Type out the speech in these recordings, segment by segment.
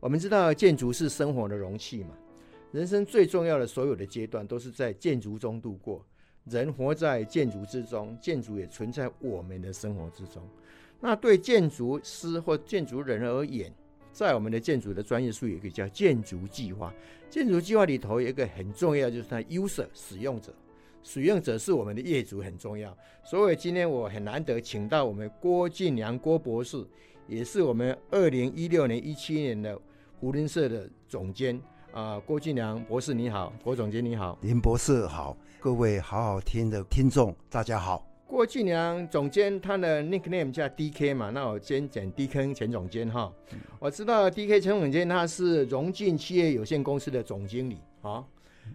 我们知道建筑是生活的容器嘛，人生最重要的所有的阶段都是在建筑中度过。人活在建筑之中，建筑也存在我们的生活之中。那对建筑师或建筑人而言，在我们的建筑的专业术语可以叫建筑计划。建筑计划里头有一个很重要，就是它 user 使用者，使用者是我们的业主很重要。所以今天我很难得请到我们郭俊良郭博士，也是我们二零一六年、一七年的。扶轮社的总监啊、呃，郭俊良博士你好，郭总监你好，林博士好，各位好好听的听众大家好。郭俊良总监他的 nickname 叫 DK 嘛，那我先讲 DK 前总监哈。嗯、我知道 DK 前总监他是荣进企业有限公司的总经理啊。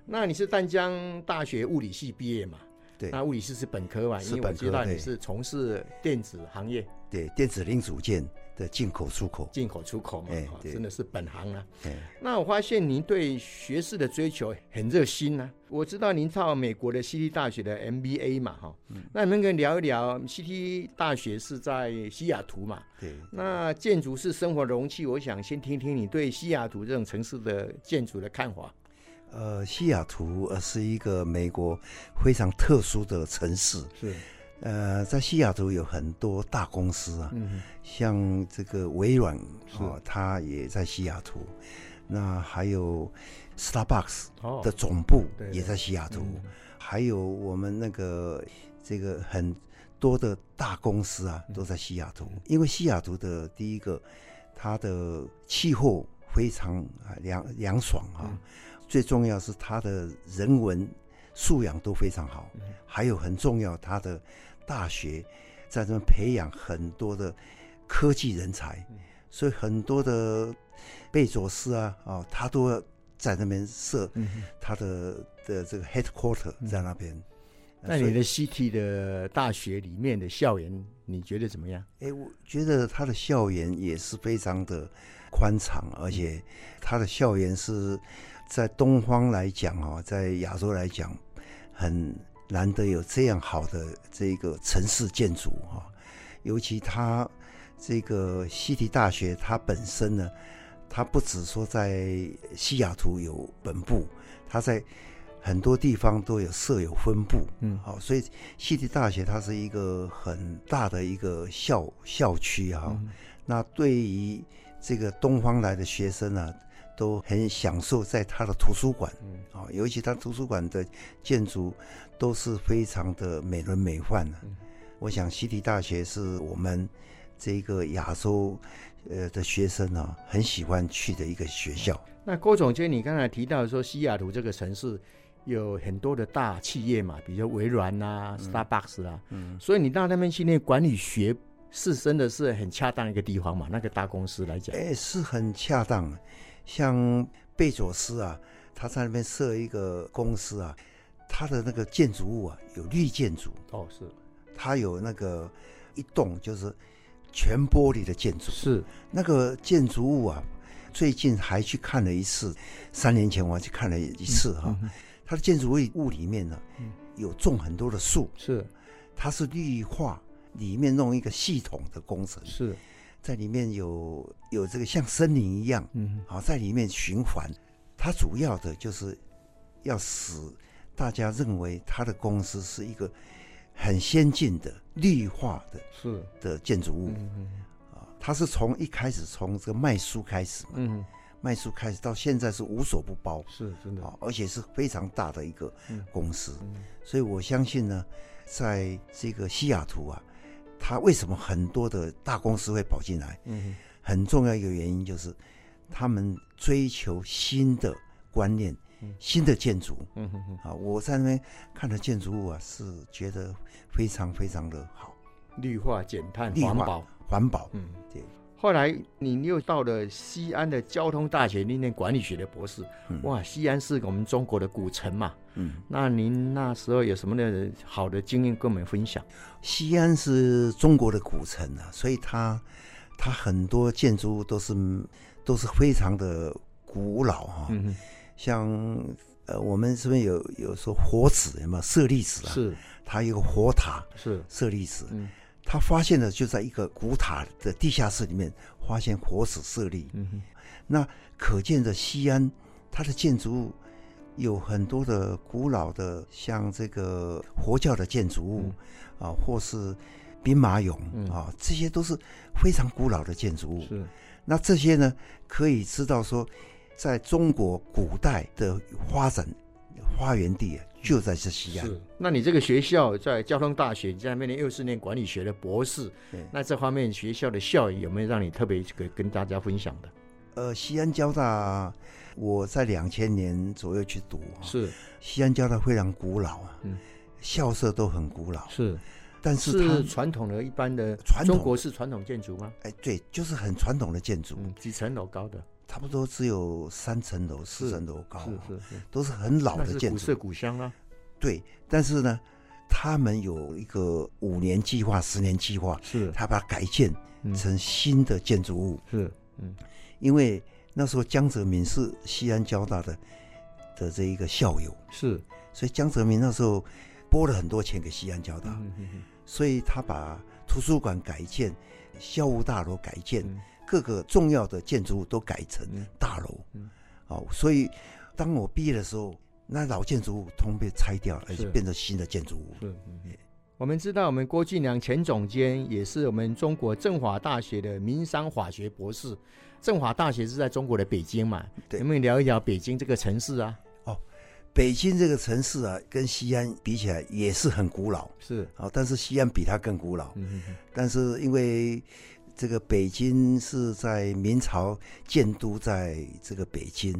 那你是淡江大学物理系毕业嘛？对，那物理系是本科嘛？因为我知道你是从事电子行业，对，电子零组件。的进口出口，进口出口嘛，欸、真的是本行啊。欸、那我发现您对学士的追求很热心啊。我知道您到美国的 CT 大学的 MBA 嘛，哈、嗯，那能不能聊一聊 CT 大学是在西雅图嘛？对，那建筑是生活容器，我想先听听你对西雅图这种城市的建筑的看法。呃，西雅图呃是一个美国非常特殊的城市，是。呃，在西雅图有很多大公司啊，嗯、像这个微软啊，它也在西雅图。那还有 Starbucks 的总部也在西雅图，哦、还有我们那个这个很多的大公司啊，都在西雅图。嗯、因为西雅图的第一个，它的气候非常凉凉爽啊，嗯、最重要是它的人文素养都非常好，嗯、还有很重要他的。大学在这边培养很多的科技人才，所以很多的贝佐斯啊啊，他都要在那边设他的的这个 headquarter 在那边。那你的 CT 的大学里面的校园，你觉得怎么样？哎，我觉得他的校园也是非常的宽敞，而且他的校园是在东方来讲啊，在亚洲来讲很。难得有这样好的这个城市建筑哈，尤其它这个西提大学，它本身呢，它不只说在西雅图有本部，它在很多地方都有设有分部，嗯，好，所以西提大学它是一个很大的一个校校区哈。嗯、那对于这个东方来的学生呢，都很享受在他的图书馆，啊、嗯，尤其他图书馆的建筑都是非常的美轮美奂的。嗯、我想西提大学是我们这个亚洲呃的学生啊，很喜欢去的一个学校。那郭总监，你刚才提到说西雅图这个城市有很多的大企业嘛，比如微软啊、嗯、Starbucks 啊，嗯，所以你到那边去念管理学是真的是很恰当一个地方嘛？那个大公司来讲，哎，是很恰当。像贝佐斯啊，他在那边设一个公司啊，他的那个建筑物啊有绿建筑哦，是，他有那个一栋就是全玻璃的建筑，是。那个建筑物啊，最近还去看了一次，三年前我还去看了一次哈，他的建筑物里面呢、啊、有种很多的树，是，它是绿化里面弄一个系统的工程，是。在里面有有这个像森林一样，嗯，好，在里面循环。它主要的就是要使大家认为它的公司是一个很先进的绿化的，是的建筑物。嗯，啊，它是从一开始从这个卖书开始嘛，嗯，卖书开始到现在是无所不包，是真的，而且是非常大的一个公司。所以我相信呢，在这个西雅图啊。他为什么很多的大公司会跑进来？嗯哼，很重要一个原因就是，他们追求新的观念、嗯、新的建筑。嗯哼哼，啊，我在那边看的建筑物啊，是觉得非常非常的好，绿化减碳、环保、环保。嗯，对。后来你又到了西安的交通大学念念管理学的博士。嗯、哇，西安是我们中国的古城嘛。嗯，那您那时候有什么的好的经验跟我们分享？西安是中国的古城啊，所以它它很多建筑物都是都是非常的古老哈、啊。嗯哼，像呃，我们这边有有说活子有没有舍利子啊？是，它有个活塔是舍利子。嗯。他发现的，就在一个古塔的地下室里面发现活死舍利。嗯哼，那可见的西安，它的建筑物有很多的古老的，像这个佛教的建筑物、嗯、啊，或是兵马俑、嗯、啊，这些都是非常古老的建筑物。是，那这些呢，可以知道说，在中国古代的发展发源地啊。就在这西安。是，那你这个学校在交通大学，你在那边又是念管理学的博士，对那这方面学校的效益有没有让你特别跟跟大家分享的？呃，西安交大，我在两千年左右去读，是。西安交大非常古老啊，嗯，校舍都很古老，是，但是它是传统的一般的传统。中国式传统建筑吗？哎，对，就是很传统的建筑，嗯，几层楼高的。差不多只有三层楼、四层楼高，是是是，都是很老的建筑，古色古香啊。对，但是呢，他们有一个五年计划、十年计划，是，他把它改建成新的建筑物。是，嗯，因为那时候江泽民是西安交大的的这一个校友，是，所以江泽民那时候拨了很多钱给西安交大，嗯哼哼，所以他把图书馆改建、校务大楼改建。嗯。各个重要的建筑物都改成大楼，嗯，哦，所以当我毕业的时候，那老建筑物通被拆掉，而且变成新的建筑物。我们知道，我们郭俊良前总监也是我们中国政法大学的民商法学博士。政法大学是在中国的北京嘛？对，能不能聊一聊北京这个城市啊？哦，北京这个城市啊，跟西安比起来也是很古老，是哦，但是西安比它更古老。嗯哼哼，但是因为这个北京是在明朝建都，在这个北京，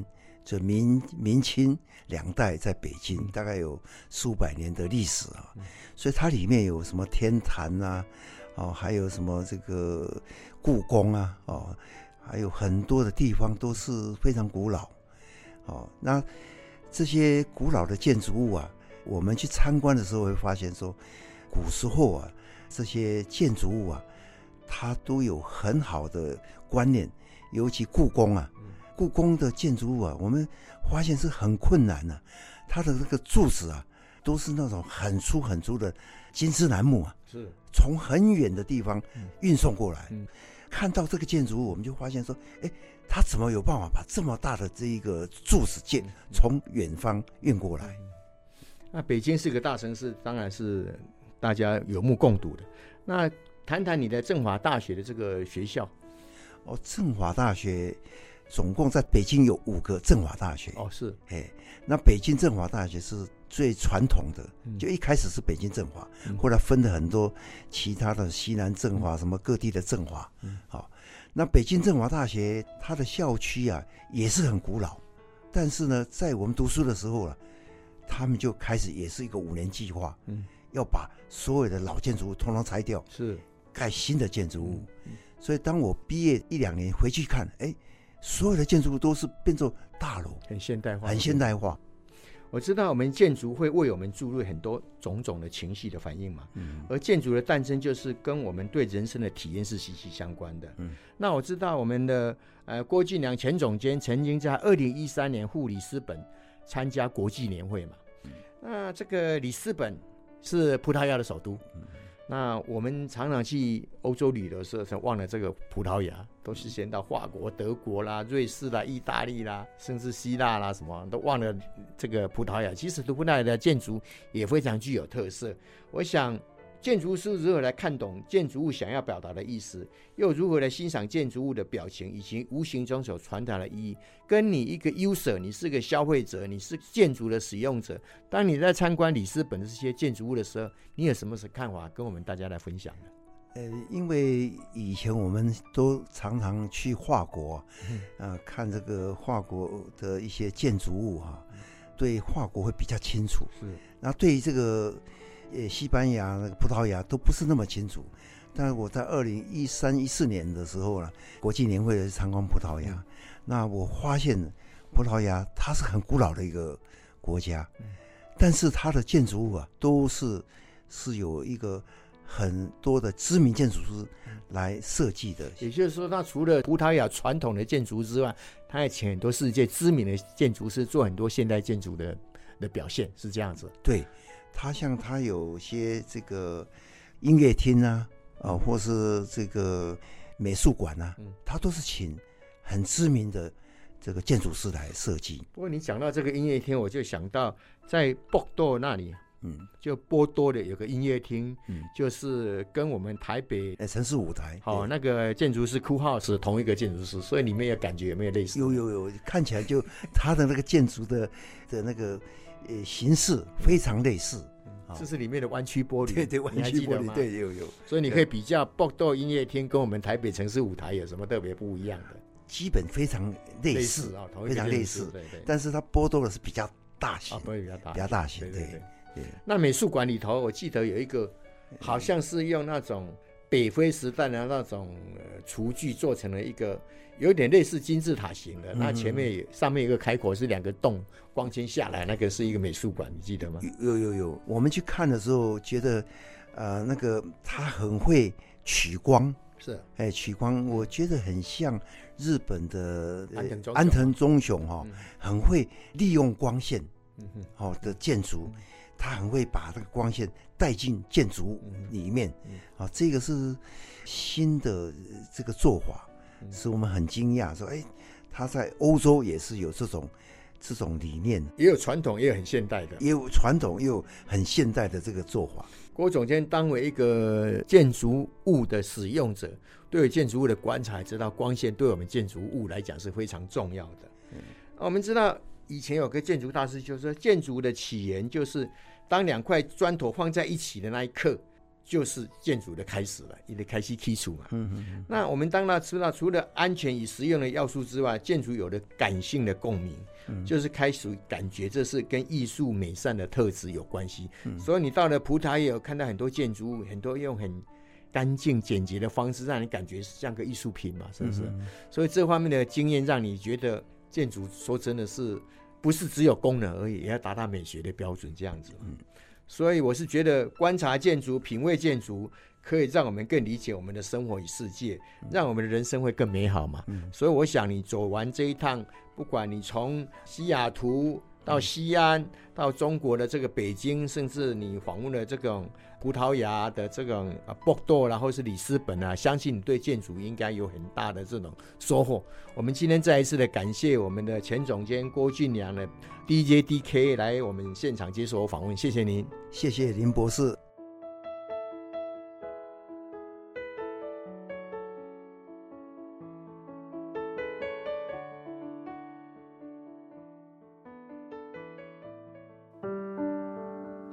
就明明清两代在北京，大概有数百年的历史啊，所以它里面有什么天坛啊，哦，还有什么这个故宫啊，哦，还有很多的地方都是非常古老，哦，那这些古老的建筑物啊，我们去参观的时候会发现说，古时候啊，这些建筑物啊。它都有很好的观念，尤其故宫啊，故宫的建筑物啊，我们发现是很困难的啊。它的这个柱子啊，都是那种很粗很粗的金丝楠木啊，是从很远的地方运送过来。看到这个建筑物，我们就发现说，哎，他怎么有办法把这么大的这一个柱子建从远方运过来？那北京是个大城市，当然是大家有目共睹的。那谈谈你的政法大学的这个学校。哦，政法大学总共在北京有五个政法大学。哦，是，哎，那北京政法大学是最传统的，嗯、就一开始是北京政法，嗯、后来分了很多其他的西南政法，嗯、什么各地的政法。嗯，好，那北京政法大学它的校区啊也是很古老，但是呢，在我们读书的时候啊，他们就开始也是一个五年计划，嗯，要把所有的老建筑物通通拆掉。是。盖新的建筑物，所以当我毕业一两年回去看，哎，所有的建筑物都是变作大楼，很现代化，很现代化。我知道我们建筑会为我们注入很多种种的情绪的反应嘛，嗯，而建筑的诞生就是跟我们对人生的体验是息息相关的。嗯，那我知道我们的呃郭俊良前总监曾经在二零一三年赴里斯本参加国际年会嘛，嗯，那这个里斯本是葡萄牙的首都。嗯那我们常常去欧洲旅游的时候，忘了这个葡萄牙，都是先到法国、德国啦、瑞士啦、意大利啦，甚至希腊啦，什么都忘了这个葡萄牙。其实葡萄牙的建筑也非常具有特色。我想。建筑师如何来看懂建筑物想要表达的意思，又如何来欣赏建筑物的表情以及无形中所传达的意义？跟你一个 user，你是个消费者，你是建筑的使用者。当你在参观里斯本的这些建筑物的时候，你有什么看法？跟我们大家来分享呢？呃，因为以前我们都常常去法国，啊、看这个法国的一些建筑物哈、啊，对法国会比较清楚。是，那对于这个。呃，西班牙、那个葡萄牙都不是那么清楚，但是我在二零一三一四年的时候呢，国际年会参观葡萄牙，那我发现葡萄牙它是很古老的一个国家，但是它的建筑物啊都是是有一个很多的知名建筑师来设计的。也就是说，它除了葡萄牙传统的建筑之外，它也请很多世界知名的建筑师做很多现代建筑的的表现，是这样子。对，它像他有些这个音乐厅啊。啊，或是这个美术馆啊，他都是请很知名的这个建筑师来设计。不过你讲到这个音乐厅，我就想到在波多那里，嗯，就波多的有个音乐厅，嗯，就是跟我们台北城市舞台，哦，那个建筑师库浩是同一个建筑师，所以你们也感觉有没有类似？有有有，看起来就他的那个建筑的的那个呃形式非常类似。这是里面的弯曲玻璃，对对，弯曲玻璃，对有有。所以你可以比较波多音乐厅跟我们台北城市舞台有什么特别不一样的？基本非常类似啊，非常类似。对对。但是它波多的是比较大型，比较大，比较大型。对对对。那美术馆里头，我记得有一个，好像是用那种北非时代的那种厨具做成了一个。有点类似金字塔型的，那前面上面一个开口是两个洞，光纤下来，那个是一个美术馆，你记得吗？有有有，我们去看的时候觉得，呃，那个他很会取光，是，哎，取光，我觉得很像日本的安藤忠雄哈，很会利用光线，嗯哼，好的建筑，他很会把这个光线带进建筑里面，啊，这个是新的这个做法。使我们很惊讶，说：“哎，他在欧洲也是有这种这种理念，也有传统，也有很现代的，也有传统，也有很现代的这个做法。”郭总监当为一个建筑物的使用者，对于建筑物的观察，知道光线对我们建筑物来讲是非常重要的。嗯，我们知道以前有个建筑大师就说，建筑的起源就是当两块砖头放在一起的那一刻。就是建筑的开始了，你的开始基础嘛。嗯嗯。那我们当然知道，除了安全与实用的要素之外，建筑有了感性的共鸣，嗯、就是开始感觉这是跟艺术美善的特质有关系。嗯、所以你到了葡萄牙也有看到很多建筑物，很多用很干净简洁的方式，让你感觉像个艺术品嘛，是不是？嗯、所以这方面的经验让你觉得建筑说真的是不是只有功能而已，也要达到美学的标准这样子。嗯。所以我是觉得观察建筑、品味建筑，可以让我们更理解我们的生活与世界，让我们的人生会更美好嘛。所以我想你走完这一趟，不管你从西雅图到西安，到中国的这个北京，甚至你访问了这种葡萄牙的这种啊波多，然后是里斯本啊，相信你对建筑应该有很大的这种收获。我们今天再一次的感谢我们的前总监郭俊良的 DJDK 来我们现场接受访问，谢谢您，谢谢林博士。